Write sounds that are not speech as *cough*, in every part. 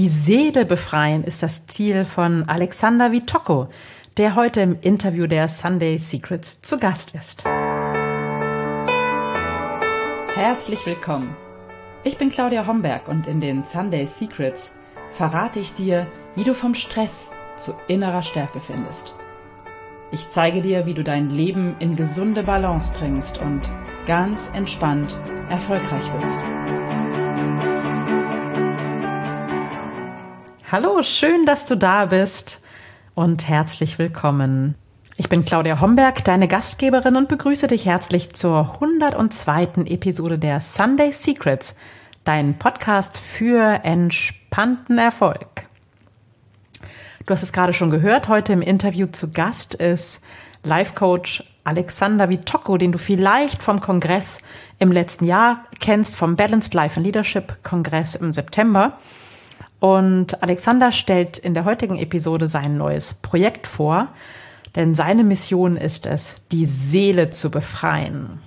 Die Seele befreien ist das Ziel von Alexander Vitocco, der heute im Interview der Sunday Secrets zu Gast ist. Herzlich willkommen. Ich bin Claudia Homberg und in den Sunday Secrets verrate ich dir, wie du vom Stress zu innerer Stärke findest. Ich zeige dir, wie du dein Leben in gesunde Balance bringst und ganz entspannt erfolgreich wirst. Hallo, schön, dass du da bist und herzlich willkommen. Ich bin Claudia Homberg, deine Gastgeberin und begrüße dich herzlich zur 102. Episode der Sunday Secrets, dein Podcast für entspannten Erfolg. Du hast es gerade schon gehört, heute im Interview zu Gast ist Life Coach Alexander Vitocco, den du vielleicht vom Kongress im letzten Jahr kennst, vom Balanced Life and Leadership Kongress im September. Und Alexander stellt in der heutigen Episode sein neues Projekt vor, denn seine Mission ist es, die Seele zu befreien.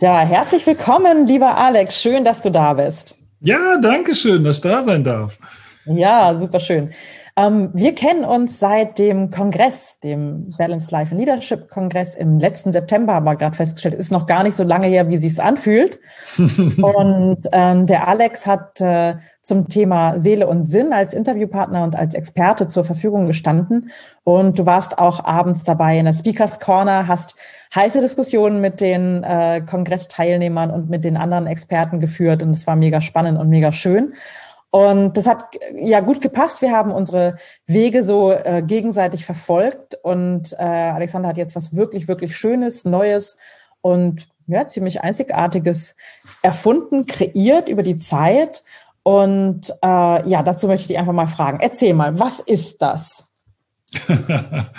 Ja, herzlich willkommen, lieber Alex. Schön, dass du da bist. Ja, danke schön, dass ich da sein darf. Ja, super schön. Ähm, wir kennen uns seit dem Kongress, dem Balanced Life and Leadership Kongress im letzten September, haben wir gerade festgestellt, ist noch gar nicht so lange her, wie sich's anfühlt. *laughs* und ähm, der Alex hat äh, zum Thema Seele und Sinn als Interviewpartner und als Experte zur Verfügung gestanden. Und du warst auch abends dabei in der Speakers Corner, hast heiße Diskussionen mit den äh, Kongressteilnehmern und mit den anderen Experten geführt. Und es war mega spannend und mega schön. Und das hat ja gut gepasst. Wir haben unsere Wege so äh, gegenseitig verfolgt und äh, Alexander hat jetzt was wirklich, wirklich Schönes, Neues und ja, ziemlich Einzigartiges erfunden, kreiert über die Zeit. Und äh, ja, dazu möchte ich dich einfach mal fragen. Erzähl mal, was ist das? *laughs*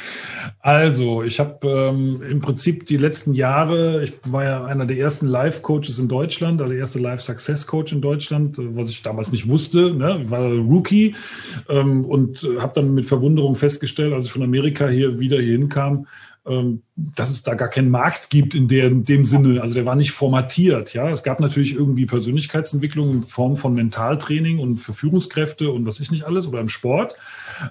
also, ich habe ähm, im Prinzip die letzten Jahre, ich war ja einer der ersten Life-Coaches in Deutschland, also der erste Life-Success-Coach in Deutschland, äh, was ich damals nicht wusste. Ne? Ich war Rookie ähm, und äh, habe dann mit Verwunderung festgestellt, als ich von Amerika hier wieder hier hinkam, ähm, dass es da gar keinen Markt gibt in, der, dem Sinne. Also der war nicht formatiert. Ja, es gab natürlich irgendwie Persönlichkeitsentwicklung in Form von Mentaltraining und für Führungskräfte und was ich nicht alles oder im Sport.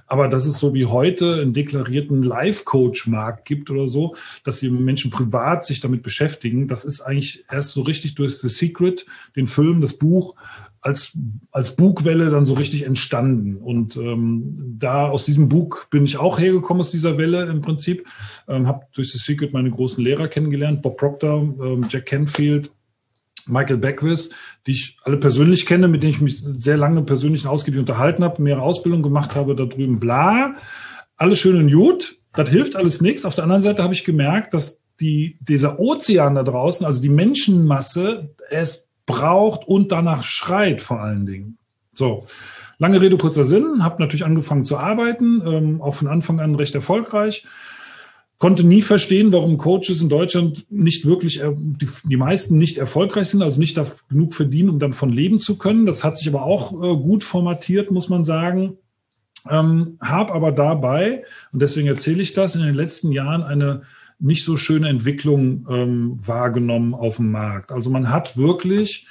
Aber dass es so wie heute einen deklarierten Life-Coach-Markt gibt oder so, dass die Menschen privat sich damit beschäftigen, das ist eigentlich erst so richtig durch The Secret, den Film, das Buch, als, als Bugwelle dann so richtig entstanden. Und ähm, da aus diesem Bug bin ich auch hergekommen, aus dieser Welle im Prinzip. Ähm, habe durch The Secret meine großen Lehrer kennengelernt, Bob Proctor, ähm, Jack Canfield, Michael Beckwith, die ich alle persönlich kenne, mit denen ich mich sehr lange persönlich ausgiebig unterhalten habe, mehrere Ausbildungen gemacht habe da drüben, bla. Alles schön und gut, das hilft alles nichts. Auf der anderen Seite habe ich gemerkt, dass die, dieser Ozean da draußen, also die Menschenmasse, es braucht und danach schreit vor allen Dingen. So, lange Rede, kurzer Sinn, habe natürlich angefangen zu arbeiten, ähm, auch von Anfang an recht erfolgreich konnte nie verstehen, warum Coaches in Deutschland nicht wirklich, äh, die, die meisten nicht erfolgreich sind, also nicht genug verdienen, um dann von leben zu können. Das hat sich aber auch äh, gut formatiert, muss man sagen. Ähm, hab aber dabei, und deswegen erzähle ich das, in den letzten Jahren eine nicht so schöne Entwicklung ähm, wahrgenommen auf dem Markt. Also man hat wirklich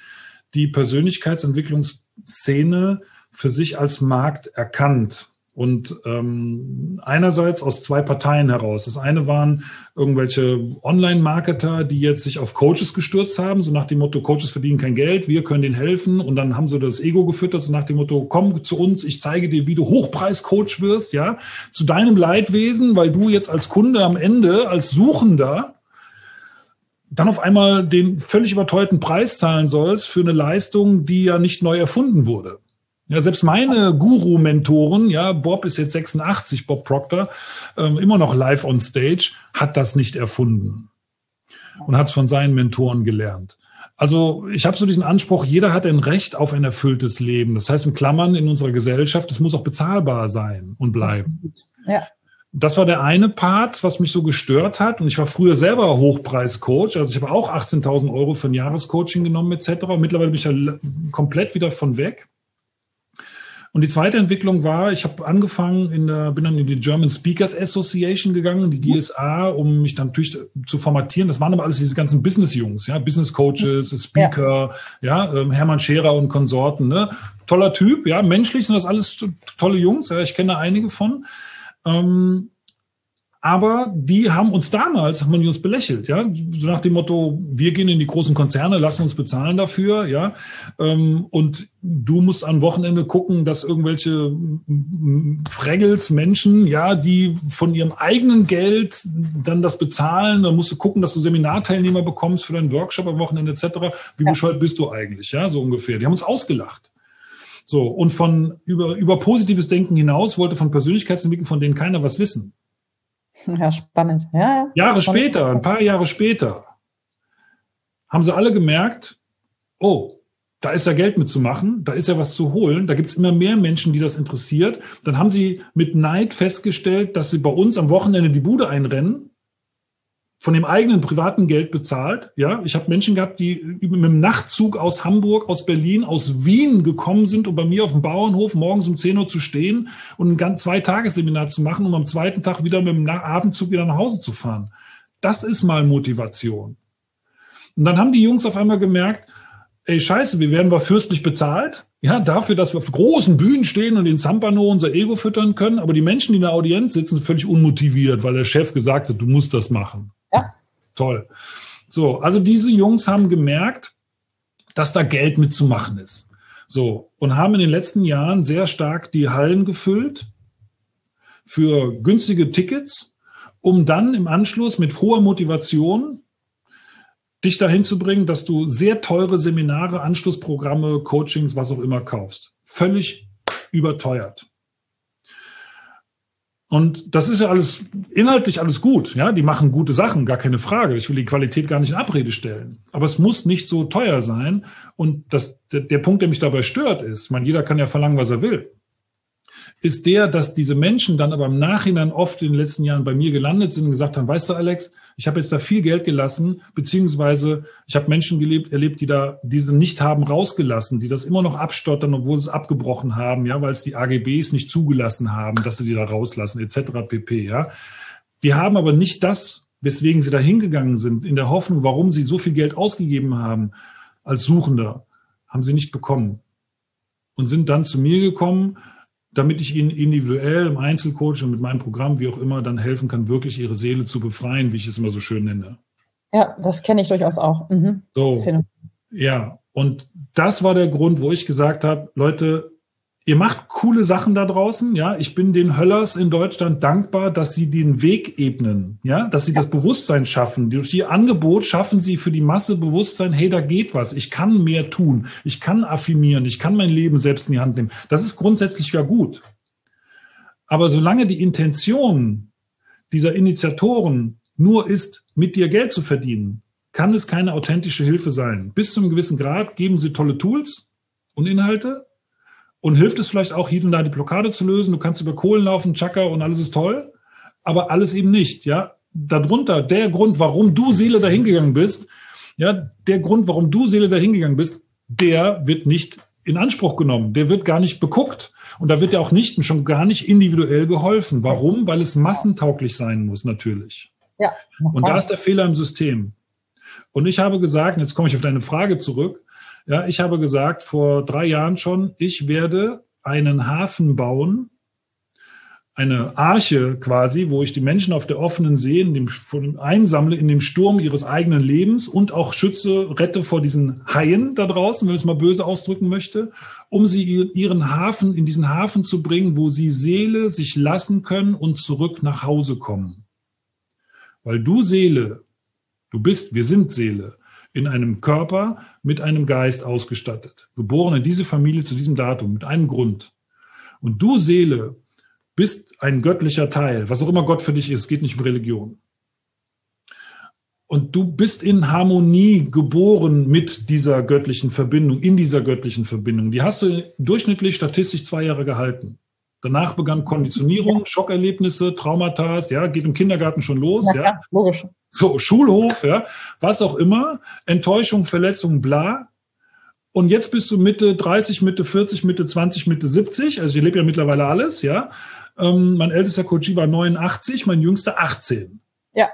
die Persönlichkeitsentwicklungsszene für sich als Markt erkannt. Und ähm, einerseits aus zwei Parteien heraus. Das eine waren irgendwelche Online-Marketer, die jetzt sich auf Coaches gestürzt haben, so nach dem Motto, Coaches verdienen kein Geld, wir können denen helfen. Und dann haben sie das Ego gefüttert, so nach dem Motto, komm zu uns, ich zeige dir, wie du Hochpreis-Coach wirst, ja, zu deinem Leidwesen, weil du jetzt als Kunde am Ende, als Suchender, dann auf einmal den völlig überteuerten Preis zahlen sollst für eine Leistung, die ja nicht neu erfunden wurde. Ja, selbst meine Guru-Mentoren, ja, Bob ist jetzt 86, Bob Proctor, ähm, immer noch live on stage, hat das nicht erfunden und hat es von seinen Mentoren gelernt. Also ich habe so diesen Anspruch, jeder hat ein Recht auf ein erfülltes Leben. Das heißt in Klammern in unserer Gesellschaft, es muss auch bezahlbar sein und bleiben. Ja. Das war der eine Part, was mich so gestört hat. Und ich war früher selber Hochpreiscoach. Also ich habe auch 18.000 Euro für ein Jahrescoaching genommen etc. Mittlerweile bin ich ja komplett wieder von weg. Und die zweite Entwicklung war, ich habe angefangen, in der, bin dann in die German Speakers Association gegangen, die GSA, um mich dann natürlich zu formatieren. Das waren aber alles diese ganzen Business-Jungs, ja, Business Coaches, Speaker, ja, ja ähm, Hermann Scherer und Konsorten, ne? Toller Typ, ja, menschlich sind das alles tolle Jungs, ja, ich kenne einige von. Ähm, aber die haben uns damals, haben die uns belächelt, ja, so nach dem Motto, wir gehen in die großen Konzerne, lassen uns bezahlen dafür, ja, ähm, und du musst am Wochenende gucken, dass irgendwelche Fraggles Menschen, ja, die von ihrem eigenen Geld dann das bezahlen, dann musst du gucken, dass du Seminarteilnehmer bekommst für deinen Workshop am Wochenende etc. Wie ja. bescheuert bist du eigentlich, ja, so ungefähr. Die haben uns ausgelacht. So, und von über, über positives Denken hinaus wollte von Persönlichkeitsentwicklung, von denen keiner was wissen. *laughs* Ja, spannend. Ja, Jahre spannend. später, ein paar Jahre später, haben sie alle gemerkt, oh, da ist ja Geld mitzumachen, da ist ja was zu holen, da gibt es immer mehr Menschen, die das interessiert. Dann haben sie mit Neid festgestellt, dass sie bei uns am Wochenende die Bude einrennen von dem eigenen privaten Geld bezahlt. Ja, ich habe Menschen gehabt, die mit dem Nachtzug aus Hamburg, aus Berlin, aus Wien gekommen sind, um bei mir auf dem Bauernhof morgens um 10 Uhr zu stehen und ein ganz zwei Tagesseminar zu machen, um am zweiten Tag wieder mit dem Abendzug wieder nach Hause zu fahren. Das ist mal Motivation. Und dann haben die Jungs auf einmal gemerkt, ey Scheiße, wir werden wir fürstlich bezahlt. Ja, dafür, dass wir auf großen Bühnen stehen und in Zampano unser Ego füttern können. Aber die Menschen, die in der Audienz sitzen, sind völlig unmotiviert, weil der Chef gesagt hat, du musst das machen. Ja. Toll. So, also diese Jungs haben gemerkt, dass da Geld mitzumachen ist. So, und haben in den letzten Jahren sehr stark die Hallen gefüllt für günstige Tickets, um dann im Anschluss mit hoher Motivation dich dahin zu bringen, dass du sehr teure Seminare, Anschlussprogramme, Coachings, was auch immer kaufst. Völlig überteuert. Und das ist ja alles inhaltlich alles gut. Ja, die machen gute Sachen, gar keine Frage. Ich will die Qualität gar nicht in Abrede stellen. Aber es muss nicht so teuer sein. Und das, der, der Punkt, der mich dabei stört, ist, man, jeder kann ja verlangen, was er will ist der, dass diese Menschen dann aber im Nachhinein oft in den letzten Jahren bei mir gelandet sind und gesagt haben, weißt du, Alex, ich habe jetzt da viel Geld gelassen, beziehungsweise ich habe Menschen gelebt, erlebt, die da diese nicht haben rausgelassen, die das immer noch abstottern, obwohl sie es abgebrochen haben, ja, weil es die AGBs nicht zugelassen haben, dass sie die da rauslassen, etc. pp. Ja, die haben aber nicht das, weswegen sie da hingegangen sind, in der Hoffnung, warum sie so viel Geld ausgegeben haben als Suchender, haben sie nicht bekommen und sind dann zu mir gekommen damit ich ihnen individuell im Einzelcoach und mit meinem Programm, wie auch immer, dann helfen kann, wirklich ihre Seele zu befreien, wie ich es immer so schön nenne. Ja, das kenne ich durchaus auch. Mhm. So, ja, und das war der Grund, wo ich gesagt habe, Leute, Ihr macht coole Sachen da draußen, ja. Ich bin den Höllers in Deutschland dankbar, dass sie den Weg ebnen, ja, dass sie das Bewusstsein schaffen. Durch ihr Angebot schaffen sie für die Masse Bewusstsein, hey, da geht was. Ich kann mehr tun. Ich kann affirmieren. Ich kann mein Leben selbst in die Hand nehmen. Das ist grundsätzlich ja gut. Aber solange die Intention dieser Initiatoren nur ist, mit dir Geld zu verdienen, kann es keine authentische Hilfe sein. Bis zu einem gewissen Grad geben sie tolle Tools und Inhalte, und hilft es vielleicht auch, hier und da die Blockade zu lösen. Du kannst über Kohlen laufen, Chaka und alles ist toll. Aber alles eben nicht, ja. Darunter, der Grund, warum du Seele dahingegangen bist, ja, der Grund, warum du Seele dahingegangen bist, der wird nicht in Anspruch genommen. Der wird gar nicht beguckt. Und da wird ja auch nicht und schon gar nicht individuell geholfen. Warum? Weil es massentauglich sein muss, natürlich. Ja. Und da ist der Fehler im System. Und ich habe gesagt, jetzt komme ich auf deine Frage zurück, ja, ich habe gesagt vor drei Jahren schon, ich werde einen Hafen bauen, eine Arche quasi, wo ich die Menschen auf der offenen See in dem, von, einsammle in dem Sturm ihres eigenen Lebens und auch schütze, rette vor diesen Haien da draußen, wenn ich es mal böse ausdrücken möchte, um sie ihren Hafen, in diesen Hafen zu bringen, wo sie Seele sich lassen können und zurück nach Hause kommen. Weil du Seele, du bist, wir sind Seele, in einem Körper mit einem Geist ausgestattet. Geboren in diese Familie zu diesem Datum mit einem Grund. Und du Seele bist ein göttlicher Teil, was auch immer Gott für dich ist, geht nicht um Religion. Und du bist in Harmonie geboren mit dieser göttlichen Verbindung, in dieser göttlichen Verbindung. Die hast du durchschnittlich statistisch zwei Jahre gehalten. Danach begann Konditionierung, Schockerlebnisse, Traumata, ja, geht im Kindergarten schon los, ja. ja. Logisch. So, Schulhof, ja, was auch immer, Enttäuschung, Verletzung, bla. und jetzt bist du Mitte 30, Mitte 40, Mitte 20, Mitte 70. Also ich lebe ja mittlerweile alles, ja. Ähm, mein ältester Coach war 89, mein jüngster 18. Ja.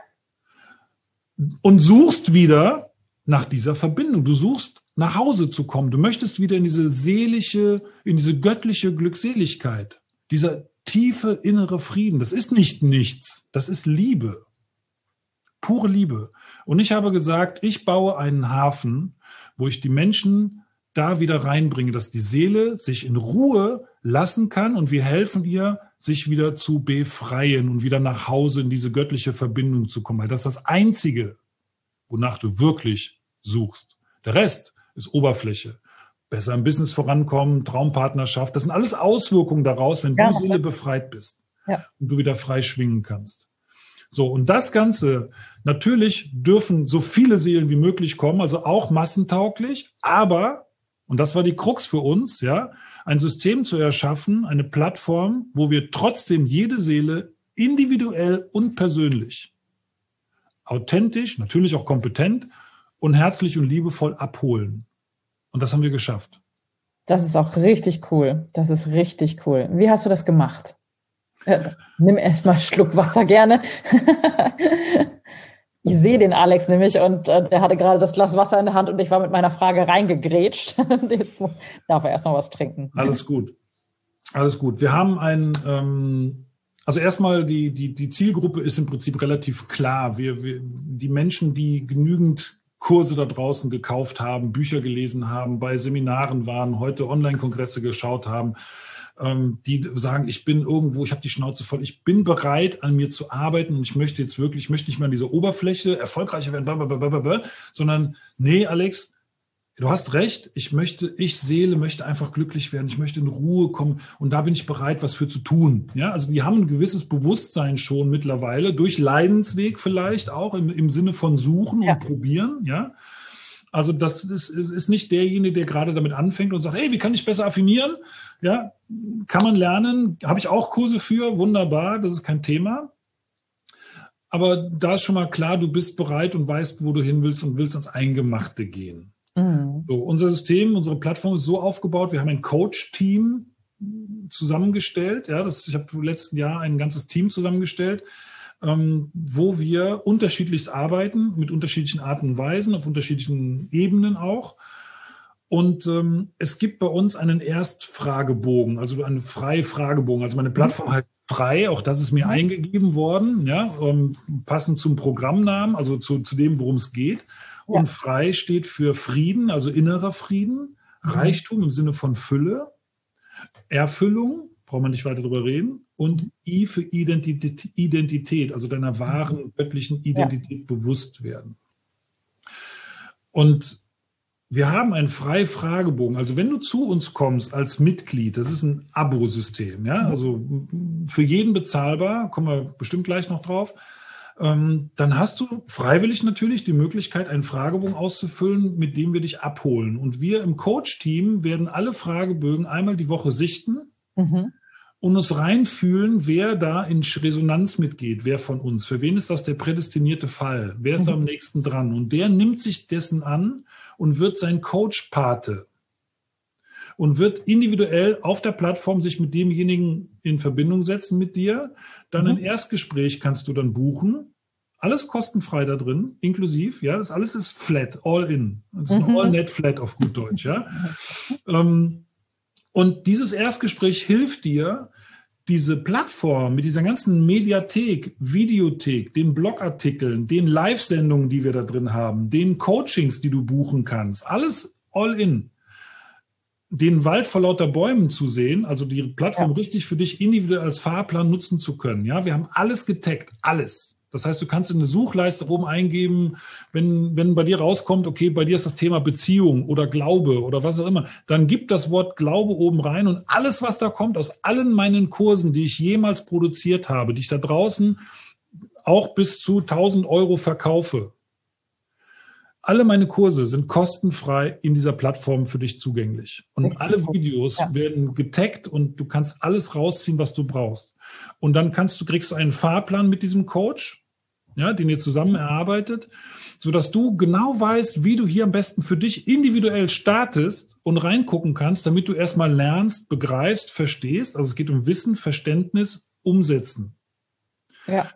Und suchst wieder nach dieser Verbindung. Du suchst nach Hause zu kommen. Du möchtest wieder in diese seelische, in diese göttliche Glückseligkeit. Dieser tiefe innere Frieden. Das ist nicht nichts. Das ist Liebe. Pure Liebe. Und ich habe gesagt, ich baue einen Hafen, wo ich die Menschen da wieder reinbringe, dass die Seele sich in Ruhe lassen kann und wir helfen ihr, sich wieder zu befreien und wieder nach Hause in diese göttliche Verbindung zu kommen. Weil das ist das Einzige, wonach du wirklich suchst. Der Rest ist Oberfläche. Besser im Business vorankommen, Traumpartnerschaft, das sind alles Auswirkungen daraus, wenn ja, du Seele befreit bist ja. und du wieder frei schwingen kannst. So, und das Ganze, natürlich dürfen so viele Seelen wie möglich kommen, also auch massentauglich, aber, und das war die Krux für uns, ja, ein System zu erschaffen, eine Plattform, wo wir trotzdem jede Seele individuell und persönlich, authentisch, natürlich auch kompetent und herzlich und liebevoll abholen. Und das haben wir geschafft. Das ist auch richtig cool. Das ist richtig cool. Wie hast du das gemacht? Äh, nimm erstmal einen Schluck Wasser gerne. *laughs* ich sehe den Alex nämlich und äh, er hatte gerade das Glas Wasser in der Hand und ich war mit meiner Frage reingegrätscht. *laughs* Jetzt darf er erstmal was trinken. Alles gut. Alles gut. Wir haben ein, ähm, also erstmal die, die, die Zielgruppe ist im Prinzip relativ klar. Wir, wir, die Menschen, die genügend Kurse da draußen gekauft haben, Bücher gelesen haben, bei Seminaren waren, heute Online-Kongresse geschaut haben, ähm, die sagen, ich bin irgendwo, ich habe die Schnauze voll, ich bin bereit, an mir zu arbeiten und ich möchte jetzt wirklich, ich möchte nicht mehr an dieser Oberfläche erfolgreicher werden, sondern nee, Alex, Du hast recht. Ich möchte, ich Seele möchte einfach glücklich werden. Ich möchte in Ruhe kommen. Und da bin ich bereit, was für zu tun. Ja, also die haben ein gewisses Bewusstsein schon mittlerweile durch Leidensweg vielleicht auch im, im Sinne von suchen ja. und probieren. Ja. Also das ist, ist nicht derjenige, der gerade damit anfängt und sagt, hey, wie kann ich besser affinieren? Ja, kann man lernen. Habe ich auch Kurse für. Wunderbar. Das ist kein Thema. Aber da ist schon mal klar, du bist bereit und weißt, wo du hin willst und willst ans Eingemachte gehen. Mhm. So, unser System, unsere Plattform ist so aufgebaut, wir haben ein Coach-Team zusammengestellt. Ja, das, ich habe im letzten Jahr ein ganzes Team zusammengestellt, ähm, wo wir unterschiedlichst arbeiten, mit unterschiedlichen Arten und Weisen, auf unterschiedlichen Ebenen auch. Und ähm, es gibt bei uns einen Erstfragebogen, also einen Frei-Fragebogen. Also meine Plattform heißt frei, auch das ist mir mhm. eingegeben worden, ja, ähm, passend zum Programmnamen, also zu, zu dem, worum es geht. Ja. Und frei steht für Frieden, also innerer Frieden, mhm. Reichtum im Sinne von Fülle, Erfüllung, braucht man nicht weiter darüber reden, und I für Identität, Identität also deiner wahren göttlichen Identität ja. bewusst werden. Und wir haben einen freien Fragebogen. Also wenn du zu uns kommst als Mitglied, das ist ein Abo-System, ja, mhm. also für jeden bezahlbar, kommen wir bestimmt gleich noch drauf dann hast du freiwillig natürlich die Möglichkeit, einen Fragebogen auszufüllen, mit dem wir dich abholen. Und wir im Coach-Team werden alle Fragebögen einmal die Woche sichten. Mhm und uns reinfühlen, wer da in Resonanz mitgeht, wer von uns. Für wen ist das der prädestinierte Fall? Wer ist mhm. am nächsten dran? Und der nimmt sich dessen an und wird sein Coach-Pate und wird individuell auf der Plattform sich mit demjenigen in Verbindung setzen mit dir. Dann mhm. ein Erstgespräch kannst du dann buchen. Alles kostenfrei da drin, inklusiv, ja, das alles ist flat, all in. Das ist mhm. all net flat auf gut Deutsch, ja. ähm, und dieses Erstgespräch hilft dir, diese Plattform mit dieser ganzen Mediathek, Videothek, den Blogartikeln, den Live-Sendungen, die wir da drin haben, den Coachings, die du buchen kannst, alles all in den Wald vor lauter Bäumen zu sehen, also die Plattform ja. richtig für dich individuell als Fahrplan nutzen zu können. Ja, wir haben alles getaggt, alles. Das heißt, du kannst in eine Suchleiste oben eingeben, wenn, wenn bei dir rauskommt, okay, bei dir ist das Thema Beziehung oder Glaube oder was auch immer, dann gib das Wort Glaube oben rein und alles, was da kommt aus allen meinen Kursen, die ich jemals produziert habe, die ich da draußen auch bis zu 1000 Euro verkaufe, alle meine Kurse sind kostenfrei in dieser Plattform für dich zugänglich. Und alle Videos ja. werden getaggt und du kannst alles rausziehen, was du brauchst. Und dann kannst du, kriegst du einen Fahrplan mit diesem Coach. ja, den ihr zusammen erarbeitet, so dass du genau weißt, wie du hier am besten für dich individuell startest und reingucken kannst, damit du erstmal lernst, begreifst, verstehst. Also es geht um Wissen, Verständnis, Umsetzen. Ja.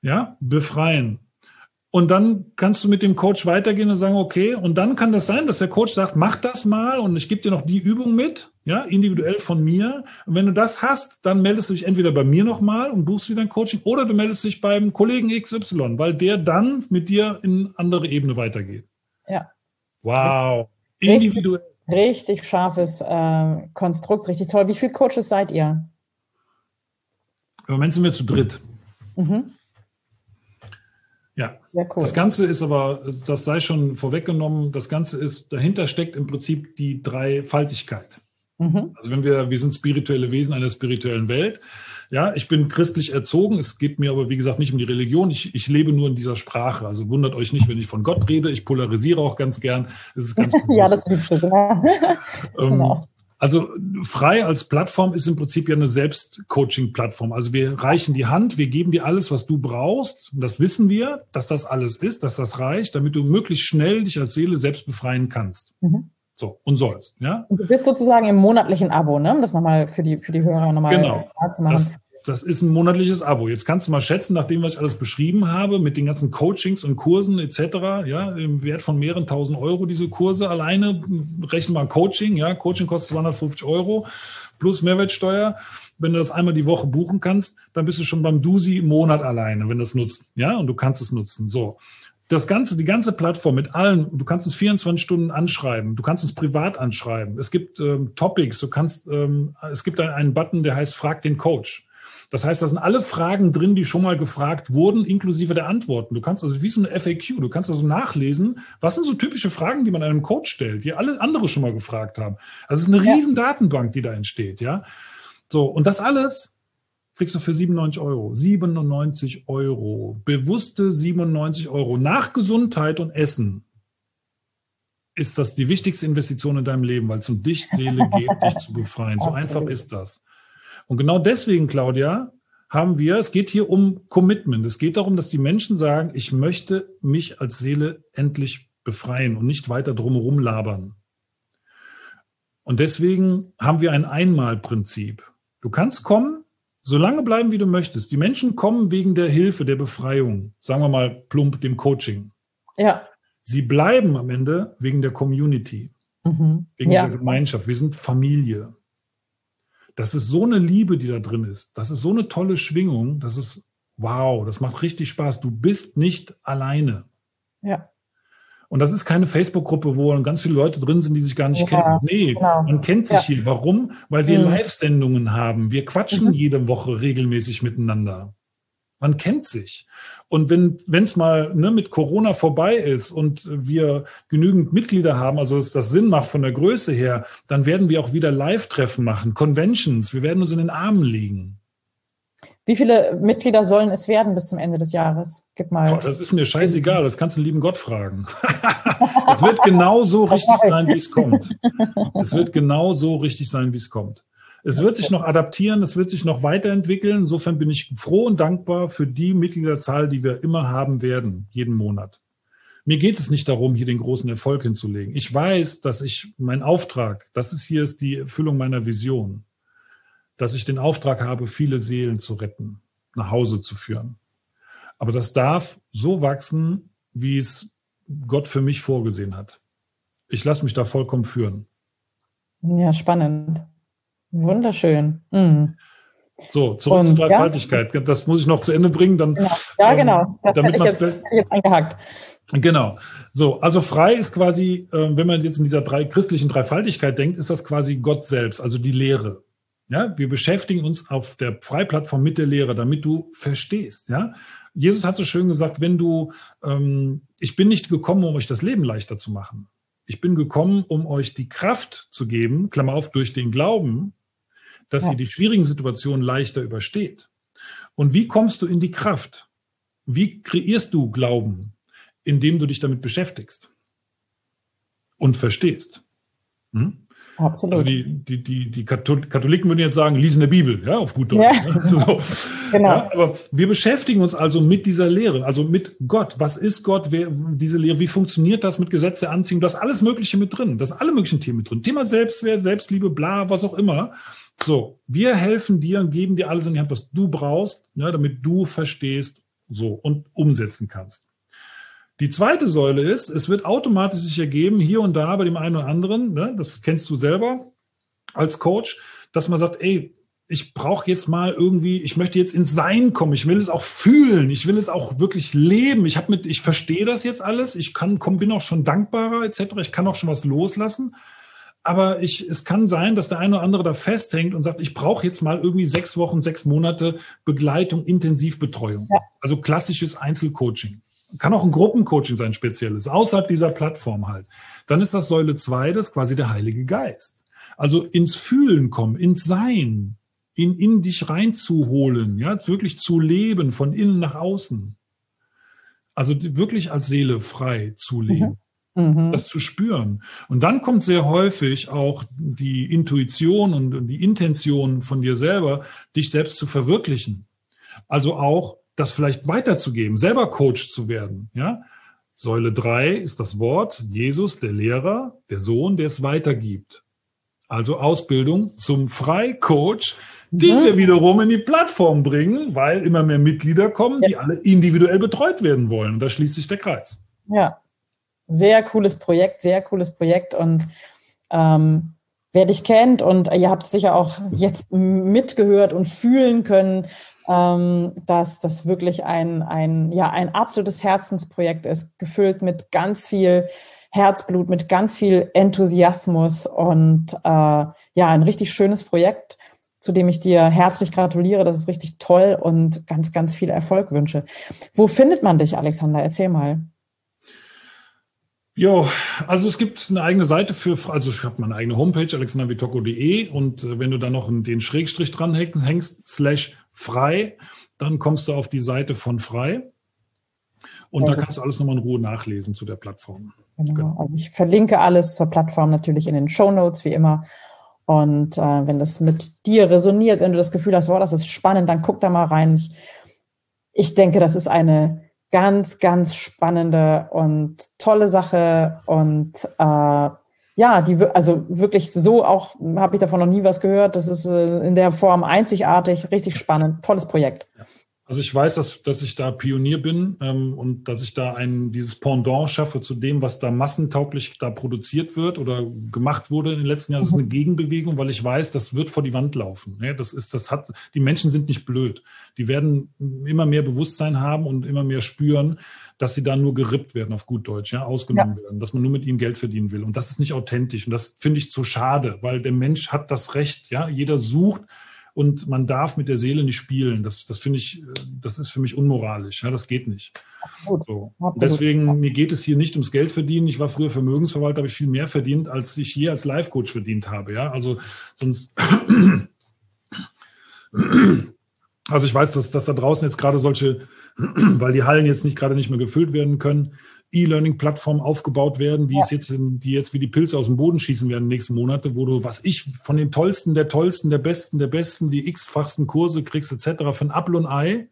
Ja, befreien. Und dann kannst du mit dem Coach weitergehen und sagen, okay, und dann kann das sein, dass der Coach sagt, mach das mal und ich gebe dir noch die Übung mit, ja, individuell von mir. Und wenn du das hast, dann meldest du dich entweder bei mir nochmal und buchst wieder ein Coaching oder du meldest dich beim Kollegen XY, weil der dann mit dir in andere Ebene weitergeht. Ja. Wow. Individuell. Richtig, richtig scharfes äh, Konstrukt, richtig toll. Wie viele Coaches seid ihr? Im Moment sind wir zu dritt. Mhm. Ja. Cool. Das Ganze ist aber, das sei schon vorweggenommen, das Ganze ist, dahinter steckt im Prinzip die Dreifaltigkeit. Mhm. Also wenn wir, wir sind spirituelle Wesen einer spirituellen Welt. Ja, ich bin christlich erzogen. Es geht mir aber, wie gesagt, nicht um die Religion. Ich, ich lebe nur in dieser Sprache. Also wundert euch nicht, wenn ich von Gott rede. Ich polarisiere auch ganz gern. Das ist ganz *laughs* ja, das liebst du, genau. *laughs* ähm, genau. Also frei als Plattform ist im Prinzip ja eine Selbstcoaching-Plattform. Also wir reichen die Hand, wir geben dir alles, was du brauchst. Und das wissen wir, dass das alles ist, dass das reicht, damit du möglichst schnell dich als Seele selbst befreien kannst. Mhm. So, und sollst, ja? Und du bist sozusagen im monatlichen Abo, ne? Um das nochmal für die, für die Hörer nochmal genau. klar zu machen. Das, das ist ein monatliches Abo. Jetzt kannst du mal schätzen, nachdem was ich alles beschrieben habe, mit den ganzen Coachings und Kursen etc., ja, im Wert von mehreren tausend Euro diese Kurse alleine, rechnen wir Coaching, ja, Coaching kostet 250 Euro plus Mehrwertsteuer. Wenn du das einmal die Woche buchen kannst, dann bist du schon beim Dusi im Monat alleine, wenn du es nutzt, ja, und du kannst es nutzen. So. Das ganze, die ganze Plattform mit allen, du kannst uns 24 Stunden anschreiben, du kannst uns privat anschreiben. Es gibt ähm, Topics, du kannst, ähm, es gibt einen Button, der heißt Frag den Coach. Das heißt, da sind alle Fragen drin, die schon mal gefragt wurden, inklusive der Antworten. Du kannst also wie so eine FAQ, du kannst also nachlesen, was sind so typische Fragen, die man einem Coach stellt, die alle andere schon mal gefragt haben. Also es ist eine ja. riesen Datenbank, die da entsteht, ja. So, und das alles kriegst du für 97 Euro. 97 Euro. Bewusste 97 Euro. Nach Gesundheit und Essen ist das die wichtigste Investition in deinem Leben, weil es um dich, Seele geht, dich zu befreien. So *laughs* einfach ist das. Und genau deswegen, Claudia, haben wir, es geht hier um Commitment. Es geht darum, dass die Menschen sagen, ich möchte mich als Seele endlich befreien und nicht weiter drumherum labern. Und deswegen haben wir ein Einmalprinzip. Du kannst kommen, so lange bleiben, wie du möchtest. Die Menschen kommen wegen der Hilfe, der Befreiung, sagen wir mal plump, dem Coaching. Ja. Sie bleiben am Ende wegen der Community, mhm. wegen ja. dieser Gemeinschaft. Wir sind Familie. Das ist so eine Liebe, die da drin ist. Das ist so eine tolle Schwingung. Das ist wow, das macht richtig Spaß. Du bist nicht alleine. Ja. Und das ist keine Facebook-Gruppe, wo ganz viele Leute drin sind, die sich gar nicht ja, kennen. Nee, genau. man kennt sich ja. hier. Warum? Weil wir mhm. Live-Sendungen haben. Wir quatschen mhm. jede Woche regelmäßig miteinander. Man kennt sich. Und wenn es mal ne, mit Corona vorbei ist und wir genügend Mitglieder haben, also dass das Sinn macht von der Größe her, dann werden wir auch wieder Live-Treffen machen, Conventions. Wir werden uns in den Armen liegen. Wie viele Mitglieder sollen es werden bis zum Ende des Jahres? Gib mal. Oh, das ist mir scheißegal. Das kannst du lieben Gott fragen. *laughs* es wird genau so richtig sein, wie es kommt. Es wird genau so richtig sein, wie es kommt. Es wird sich noch adaptieren, es wird sich noch weiterentwickeln. Insofern bin ich froh und dankbar für die Mitgliederzahl, die wir immer haben werden, jeden Monat. Mir geht es nicht darum, hier den großen Erfolg hinzulegen. Ich weiß, dass ich mein Auftrag, das ist hier ist die Erfüllung meiner Vision, dass ich den Auftrag habe, viele Seelen zu retten, nach Hause zu führen. Aber das darf so wachsen, wie es Gott für mich vorgesehen hat. Ich lasse mich da vollkommen führen. Ja, spannend. Wunderschön. Mhm. So, zurück Und, zur Dreifaltigkeit. Ja? Das muss ich noch zu Ende bringen. Dann, genau. Ja, genau. Das damit hätte ich, jetzt, jetzt eingehakt. Genau. So, also frei ist quasi, äh, wenn man jetzt in dieser drei, christlichen Dreifaltigkeit denkt, ist das quasi Gott selbst, also die Lehre. Ja, wir beschäftigen uns auf der Freiplattform mit der Lehre, damit du verstehst. Ja, Jesus hat so schön gesagt, wenn du, ähm, ich bin nicht gekommen, um euch das Leben leichter zu machen. Ich bin gekommen, um euch die Kraft zu geben, Klammer auf, durch den Glauben, dass ja. ihr die schwierigen Situationen leichter übersteht. Und wie kommst du in die Kraft? Wie kreierst du Glauben? Indem du dich damit beschäftigst und verstehst. Hm? Absolut. Also die, die, die, die Katholiken würden jetzt sagen, lesen der Bibel, ja, auf gut Deutsch. Ja. Ne? So. *laughs* genau. Ja, aber wir beschäftigen uns also mit dieser Lehre, also mit Gott. Was ist Gott? Wer, diese Lehre, wie funktioniert das mit Gesetz der Anziehung? Das ist alles Mögliche mit drin. Das alle möglichen Themen mit drin. Thema Selbstwert, Selbstliebe, bla, was auch immer. So, wir helfen dir und geben dir alles in die Hand, was du brauchst, ja, damit du verstehst, so und umsetzen kannst. Die zweite Säule ist, es wird automatisch sich ergeben, hier und da bei dem einen oder anderen, ne, das kennst du selber als Coach, dass man sagt, ey, ich brauche jetzt mal irgendwie, ich möchte jetzt ins Sein kommen, ich will es auch fühlen, ich will es auch wirklich leben. Ich habe mit, ich verstehe das jetzt alles, ich kann, komm, bin auch schon dankbarer etc. Ich kann auch schon was loslassen. Aber ich, es kann sein, dass der eine oder andere da festhängt und sagt, ich brauche jetzt mal irgendwie sechs Wochen, sechs Monate Begleitung, Intensivbetreuung. Ja. Also klassisches Einzelcoaching kann auch ein Gruppencoaching sein, spezielles, außerhalb dieser Plattform halt. Dann ist das Säule zwei, das ist quasi der Heilige Geist. Also ins Fühlen kommen, ins Sein, in, in dich reinzuholen, ja, wirklich zu leben, von innen nach außen. Also wirklich als Seele frei zu leben. Mhm. Mhm. Das zu spüren. Und dann kommt sehr häufig auch die Intuition und die Intention von dir selber, dich selbst zu verwirklichen. Also auch das vielleicht weiterzugeben, selber Coach zu werden. Ja? Säule drei ist das Wort Jesus, der Lehrer, der Sohn, der es weitergibt. Also Ausbildung zum Freicoach, den wir wiederum in die Plattform bringen, weil immer mehr Mitglieder kommen, die alle individuell betreut werden wollen. Und da schließt sich der Kreis. Ja, sehr cooles Projekt, sehr cooles Projekt. Und ähm, wer dich kennt und ihr habt sicher auch jetzt mitgehört und fühlen können, ähm, dass das wirklich ein, ein, ja, ein absolutes Herzensprojekt ist, gefüllt mit ganz viel Herzblut, mit ganz viel Enthusiasmus und äh, ja, ein richtig schönes Projekt, zu dem ich dir herzlich gratuliere. Das ist richtig toll und ganz, ganz viel Erfolg wünsche. Wo findet man dich, Alexander? Erzähl mal. Jo, also es gibt eine eigene Seite für, also ich habe meine eigene Homepage, alexandervitoko.de und äh, wenn du da noch den Schrägstrich dran hängst, slash frei, dann kommst du auf die Seite von frei. Und ja, da kannst du alles nochmal in Ruhe nachlesen zu der Plattform. Genau. genau. Also ich verlinke alles zur Plattform natürlich in den Show Notes wie immer. Und äh, wenn das mit dir resoniert, wenn du das Gefühl hast, wow, das ist spannend, dann guck da mal rein. Ich, ich denke, das ist eine ganz, ganz spannende und tolle Sache. Und äh, ja, die also wirklich so auch habe ich davon noch nie was gehört. Das ist äh, in der Form einzigartig, richtig spannend, tolles Projekt. Also ich weiß, dass, dass ich da Pionier bin ähm, und dass ich da ein dieses Pendant schaffe zu dem, was da massentauglich da produziert wird oder gemacht wurde in den letzten Jahren. Das ist eine mhm. Gegenbewegung, weil ich weiß, das wird vor die Wand laufen. Ja, das ist, das hat, die Menschen sind nicht blöd. Die werden immer mehr Bewusstsein haben und immer mehr spüren, dass sie da nur gerippt werden auf gut Deutsch, ja, ausgenommen ja. werden, dass man nur mit ihnen Geld verdienen will. Und das ist nicht authentisch. Und das finde ich zu schade, weil der Mensch hat das Recht, ja. Jeder sucht und man darf mit der Seele nicht spielen. Das, das finde ich, das ist für mich unmoralisch. Ja, das geht nicht. So. Deswegen, mir geht es hier nicht ums Geld verdienen. Ich war früher Vermögensverwalter, habe ich viel mehr verdient, als ich hier als Life-Coach verdient habe. Ja, also sonst. *clears throat* Also ich weiß, dass, dass da draußen jetzt gerade solche, *clears throat* weil die Hallen jetzt nicht gerade nicht mehr gefüllt werden können, E-Learning-Plattformen aufgebaut werden, die ja. es jetzt, die jetzt wie die Pilze aus dem Boden schießen werden nächsten Monate, wo du, was ich von den tollsten, der tollsten, der besten, der besten, die x-fachsten Kurse kriegst, etc., für ein Apfel und Ei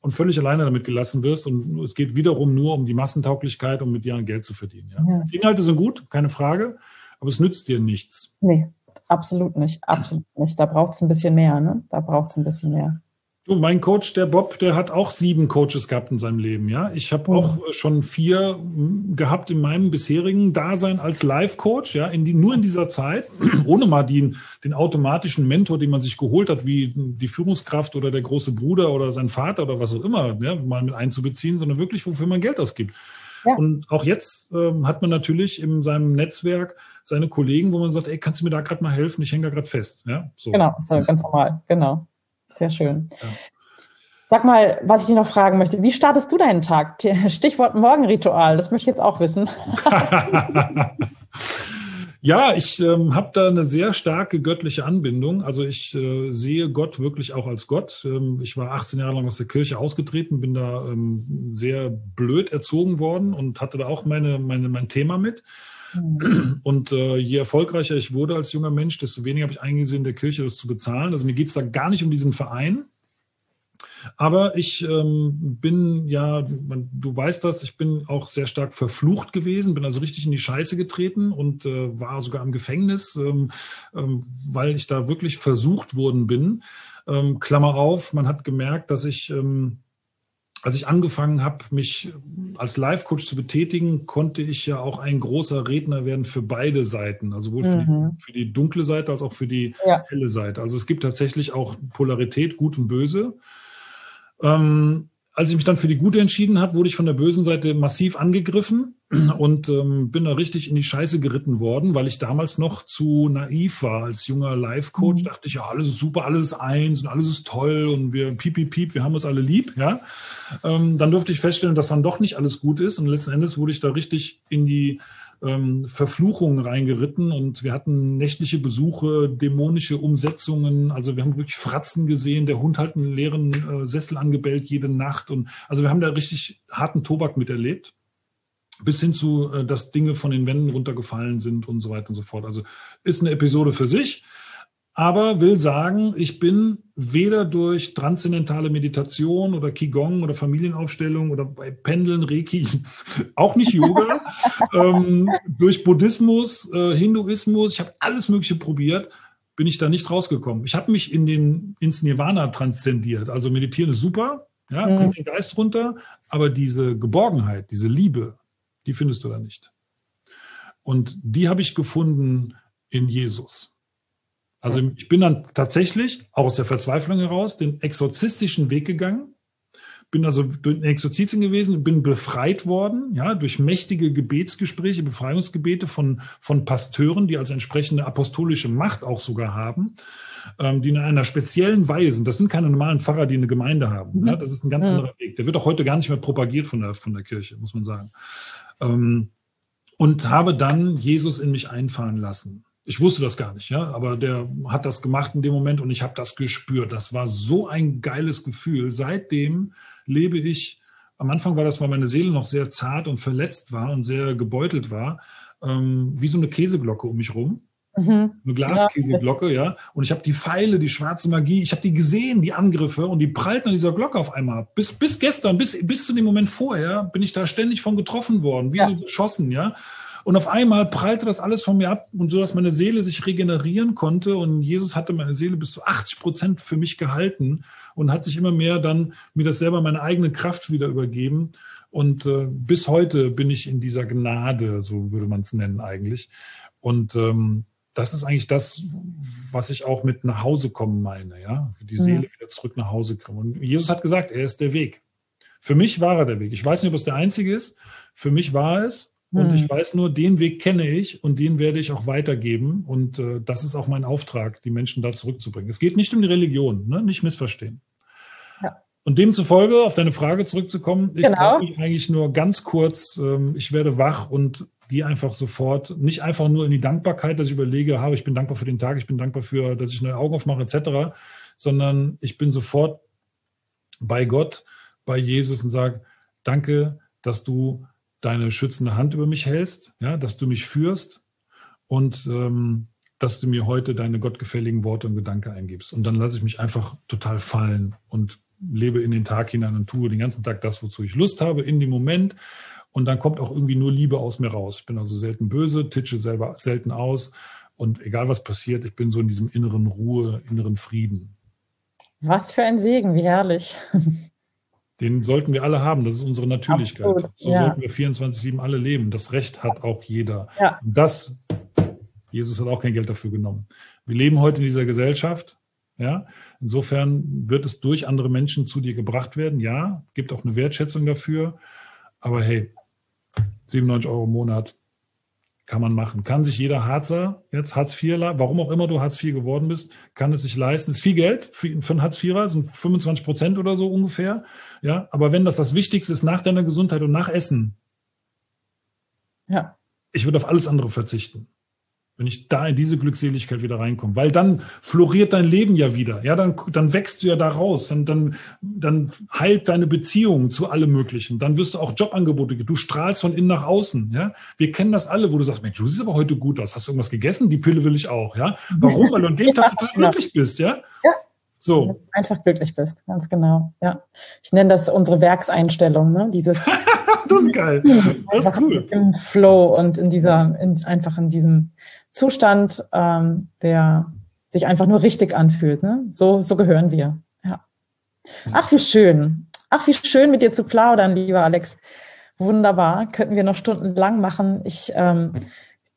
und völlig alleine damit gelassen wirst. Und es geht wiederum nur um die Massentauglichkeit, um mit dir ein Geld zu verdienen. Ja? ja. Die Inhalte sind gut, keine Frage, aber es nützt dir nichts. Nee, absolut nicht, absolut nicht. Da braucht es ein bisschen mehr, ne? Da braucht es ein bisschen mehr. Du, mein Coach, der Bob, der hat auch sieben Coaches gehabt in seinem Leben, ja. Ich habe mhm. auch schon vier hm, gehabt in meinem bisherigen Dasein als Life-Coach, ja, in die, nur in dieser Zeit, *clears throat* ohne mal den, den automatischen Mentor, den man sich geholt hat, wie die Führungskraft oder der große Bruder oder sein Vater oder was auch immer, ja, mal mit einzubeziehen, sondern wirklich, wofür man Geld ausgibt. Ja. Und auch jetzt ähm, hat man natürlich in seinem Netzwerk seine Kollegen, wo man sagt, ey, kannst du mir da gerade mal helfen? Ich hänge da gerade fest. Ja, so. Genau, so ganz normal, genau. Sehr schön. Ja. Sag mal, was ich dir noch fragen möchte, wie startest du deinen Tag? *laughs* Stichwort Morgenritual, das möchte ich jetzt auch wissen. *laughs* ja, ich ähm, habe da eine sehr starke göttliche Anbindung. Also ich äh, sehe Gott wirklich auch als Gott. Ähm, ich war 18 Jahre lang aus der Kirche ausgetreten, bin da ähm, sehr blöd erzogen worden und hatte da auch meine, meine, mein Thema mit. Mhm. Und äh, je erfolgreicher ich wurde als junger Mensch, desto weniger habe ich eingesehen, der Kirche das zu bezahlen. Also mir geht es da gar nicht um diesen Verein. Aber ich ähm, bin ja, du weißt das, ich bin auch sehr stark verflucht gewesen, bin also richtig in die Scheiße getreten und äh, war sogar im Gefängnis, ähm, ähm, weil ich da wirklich versucht worden bin. Ähm, Klammer auf, man hat gemerkt, dass ich ähm, als ich angefangen habe, mich als Life-Coach zu betätigen, konnte ich ja auch ein großer Redner werden für beide Seiten, also sowohl für, mhm. die, für die, dunkle Seite als auch für die ja. helle Seite. Also es gibt tatsächlich auch Polarität, gut und böse. Ähm, als ich mich dann für die gute entschieden habe, wurde ich von der bösen Seite massiv angegriffen *clears throat* und ähm, bin da richtig in die Scheiße geritten worden, weil ich damals noch zu naiv war als junger Life-Coach. Mhm. Dachte ich, ja, alles ist super, alles ist eins und alles ist toll und wir piep, piep, piep, wir haben uns alle lieb, ja. Ähm, dann durfte ich feststellen, dass dann doch nicht alles gut ist und letzten Endes wurde ich da richtig in die ähm, Verfluchungen reingeritten und wir hatten nächtliche Besuche, dämonische Umsetzungen. Also wir haben wirklich Fratzen gesehen. Der Hund hat einen leeren äh, Sessel angebellt jede Nacht. Und also wir haben da richtig harten Tobak miterlebt. Bis hin zu, äh, dass Dinge von den Wänden runtergefallen sind und so weiter und so fort. Also ist eine Episode für sich aber will sagen, ich bin weder durch transzendentale Meditation oder Qigong oder Familienaufstellung oder bei Pendeln, Reiki, *laughs* auch nicht Yoga, *laughs* ähm, durch Buddhismus, äh, Hinduismus, ich habe alles Mögliche probiert, bin ich da nicht rausgekommen. Ich habe mich in den, ins Nirvana transzendiert. Also meditieren ist super, ja, mhm. kommt den Geist runter, aber diese Geborgenheit, diese Liebe, die findest du da nicht. Und die habe ich gefunden in Jesus. Also ich bin dann tatsächlich auch aus der Verzweiflung heraus den exorzistischen Weg gegangen, bin also durch Exorzitien gewesen, bin befreit worden, ja, durch mächtige Gebetsgespräche, Befreiungsgebete von, von Pasteuren, die als entsprechende apostolische Macht auch sogar haben, ähm, die in einer speziellen Weise, das sind keine normalen Pfarrer, die eine Gemeinde haben, mhm. ja, das ist ein ganz ja. anderer Weg. Der wird auch heute gar nicht mehr propagiert von der, von der Kirche, muss man sagen. Ähm, und habe dann Jesus in mich einfahren lassen ich wusste das gar nicht, ja, aber der hat das gemacht in dem Moment und ich habe das gespürt. Das war so ein geiles Gefühl. Seitdem lebe ich, am Anfang war das, weil meine Seele noch sehr zart und verletzt war und sehr gebeutelt war, ähm, wie so eine Käseglocke um mich rum. Mhm. Eine Glaskäseglocke, ja. Und ich habe die Pfeile, die schwarze Magie, ich habe die gesehen, die Angriffe, und die prallten an dieser Glocke auf einmal. Bis, bis gestern, bis, bis zu dem Moment vorher, bin ich da ständig von getroffen worden, wie ja. so geschossen, ja. Und auf einmal prallte das alles von mir ab und so, dass meine Seele sich regenerieren konnte. Und Jesus hatte meine Seele bis zu 80 Prozent für mich gehalten und hat sich immer mehr dann mir das selber meine eigene Kraft wieder übergeben. Und äh, bis heute bin ich in dieser Gnade, so würde man es nennen eigentlich. Und ähm, das ist eigentlich das, was ich auch mit nach Hause kommen meine, ja, die. Seele wieder zurück nach Hause kommen. Und Jesus hat gesagt, er ist der Weg. Für mich war er der Weg. Ich weiß nicht, ob es der einzige ist. Für mich war es. Und hm. ich weiß nur, den Weg kenne ich und den werde ich auch weitergeben. Und äh, das ist auch mein Auftrag, die Menschen da zurückzubringen. Es geht nicht um die Religion, ne? nicht missverstehen. Ja. Und demzufolge, auf deine Frage zurückzukommen, ich genau. eigentlich nur ganz kurz, ähm, ich werde wach und die einfach sofort, nicht einfach nur in die Dankbarkeit, dass ich überlege, habe, ich bin dankbar für den Tag, ich bin dankbar für, dass ich neue Augen aufmache, etc., sondern ich bin sofort bei Gott, bei Jesus und sage, danke, dass du deine schützende Hand über mich hältst, ja, dass du mich führst und ähm, dass du mir heute deine gottgefälligen Worte und Gedanken eingibst. Und dann lasse ich mich einfach total fallen und lebe in den Tag hinein und tue den ganzen Tag das, wozu ich Lust habe, in dem Moment. Und dann kommt auch irgendwie nur Liebe aus mir raus. Ich bin also selten böse, titsche selber selten aus. Und egal was passiert, ich bin so in diesem inneren Ruhe, inneren Frieden. Was für ein Segen, wie herrlich. *laughs* Den sollten wir alle haben. Das ist unsere Natürlichkeit. Absolut, so ja. sollten wir 24-7 alle leben. Das Recht hat auch jeder. Ja. Das, Jesus hat auch kein Geld dafür genommen. Wir leben heute in dieser Gesellschaft. Ja, insofern wird es durch andere Menschen zu dir gebracht werden. Ja, gibt auch eine Wertschätzung dafür. Aber hey, 97 Euro im Monat, kann man machen. Kann sich jeder Harzer jetzt Hartz IV, warum auch immer du Hartz IV geworden bist, kann es sich leisten. Ist viel Geld für, für einen Hartz IVer, sind 25 Prozent oder so ungefähr. Ja, aber wenn das das Wichtigste ist nach deiner Gesundheit und nach Essen, ja. ich würde auf alles andere verzichten. Wenn ich da in diese Glückseligkeit wieder reinkomme, weil dann floriert dein Leben ja wieder, ja, dann, dann wächst du ja da raus, dann, dann, dann heilt deine Beziehung zu allem Möglichen, dann wirst du auch Jobangebote, du strahlst von innen nach außen, ja. Wir kennen das alle, wo du sagst, Mensch, du siehst aber heute gut aus, hast du irgendwas gegessen? Die Pille will ich auch, ja. Warum? Weil du an dem Tag total genau. glücklich bist, ja. Ja. So. einfach glücklich bist, ganz genau, ja. Ich nenne das unsere Werkseinstellung, ne, dieses. *laughs* das ist geil. Das ist cool. Im Flow und in dieser, in, einfach in diesem Zustand, ähm, der sich einfach nur richtig anfühlt. Ne? So, so gehören wir. Ja. Ach, wie schön. Ach, wie schön mit dir zu plaudern, lieber Alex. Wunderbar. Könnten wir noch stundenlang machen. Ich ähm,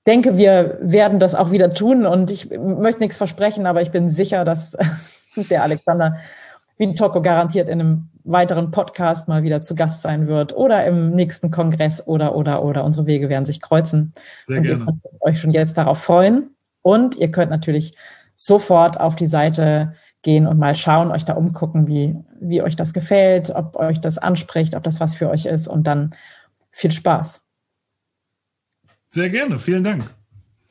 denke, wir werden das auch wieder tun und ich möchte nichts versprechen, aber ich bin sicher, dass *laughs* der Alexander Wintoko garantiert in einem weiteren Podcast mal wieder zu Gast sein wird oder im nächsten Kongress oder, oder, oder. Unsere Wege werden sich kreuzen. Sehr und gerne. Ihr könnt euch schon jetzt darauf freuen. Und ihr könnt natürlich sofort auf die Seite gehen und mal schauen, euch da umgucken, wie, wie euch das gefällt, ob euch das anspricht, ob das was für euch ist und dann viel Spaß. Sehr gerne. Vielen Dank.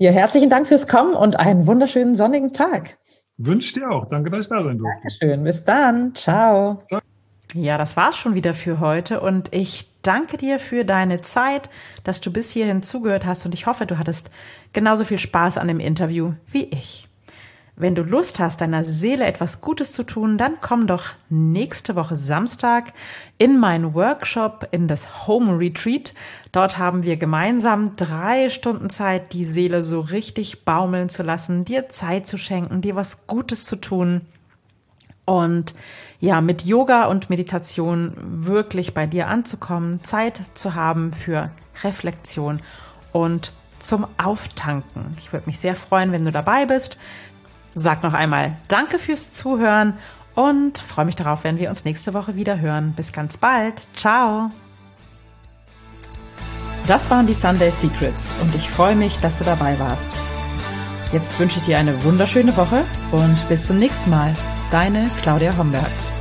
Dir herzlichen Dank fürs Kommen und einen wunderschönen sonnigen Tag. Wünsche dir auch. Danke, dass ich da sein durfte. Dankeschön. Bis dann. Ciao. Ciao. Ja, das war's schon wieder für heute und ich danke dir für deine Zeit, dass du bis hierhin zugehört hast und ich hoffe, du hattest genauso viel Spaß an dem Interview wie ich. Wenn du Lust hast, deiner Seele etwas Gutes zu tun, dann komm doch nächste Woche Samstag in meinen Workshop, in das Home Retreat. Dort haben wir gemeinsam drei Stunden Zeit, die Seele so richtig baumeln zu lassen, dir Zeit zu schenken, dir was Gutes zu tun. Und ja, mit Yoga und Meditation wirklich bei dir anzukommen, Zeit zu haben für Reflexion und zum Auftanken. Ich würde mich sehr freuen, wenn du dabei bist. Sag noch einmal Danke fürs Zuhören und freue mich darauf, wenn wir uns nächste Woche wieder hören. Bis ganz bald. Ciao. Das waren die Sunday Secrets und ich freue mich, dass du dabei warst. Jetzt wünsche ich dir eine wunderschöne Woche und bis zum nächsten Mal. Deine Claudia Homberg.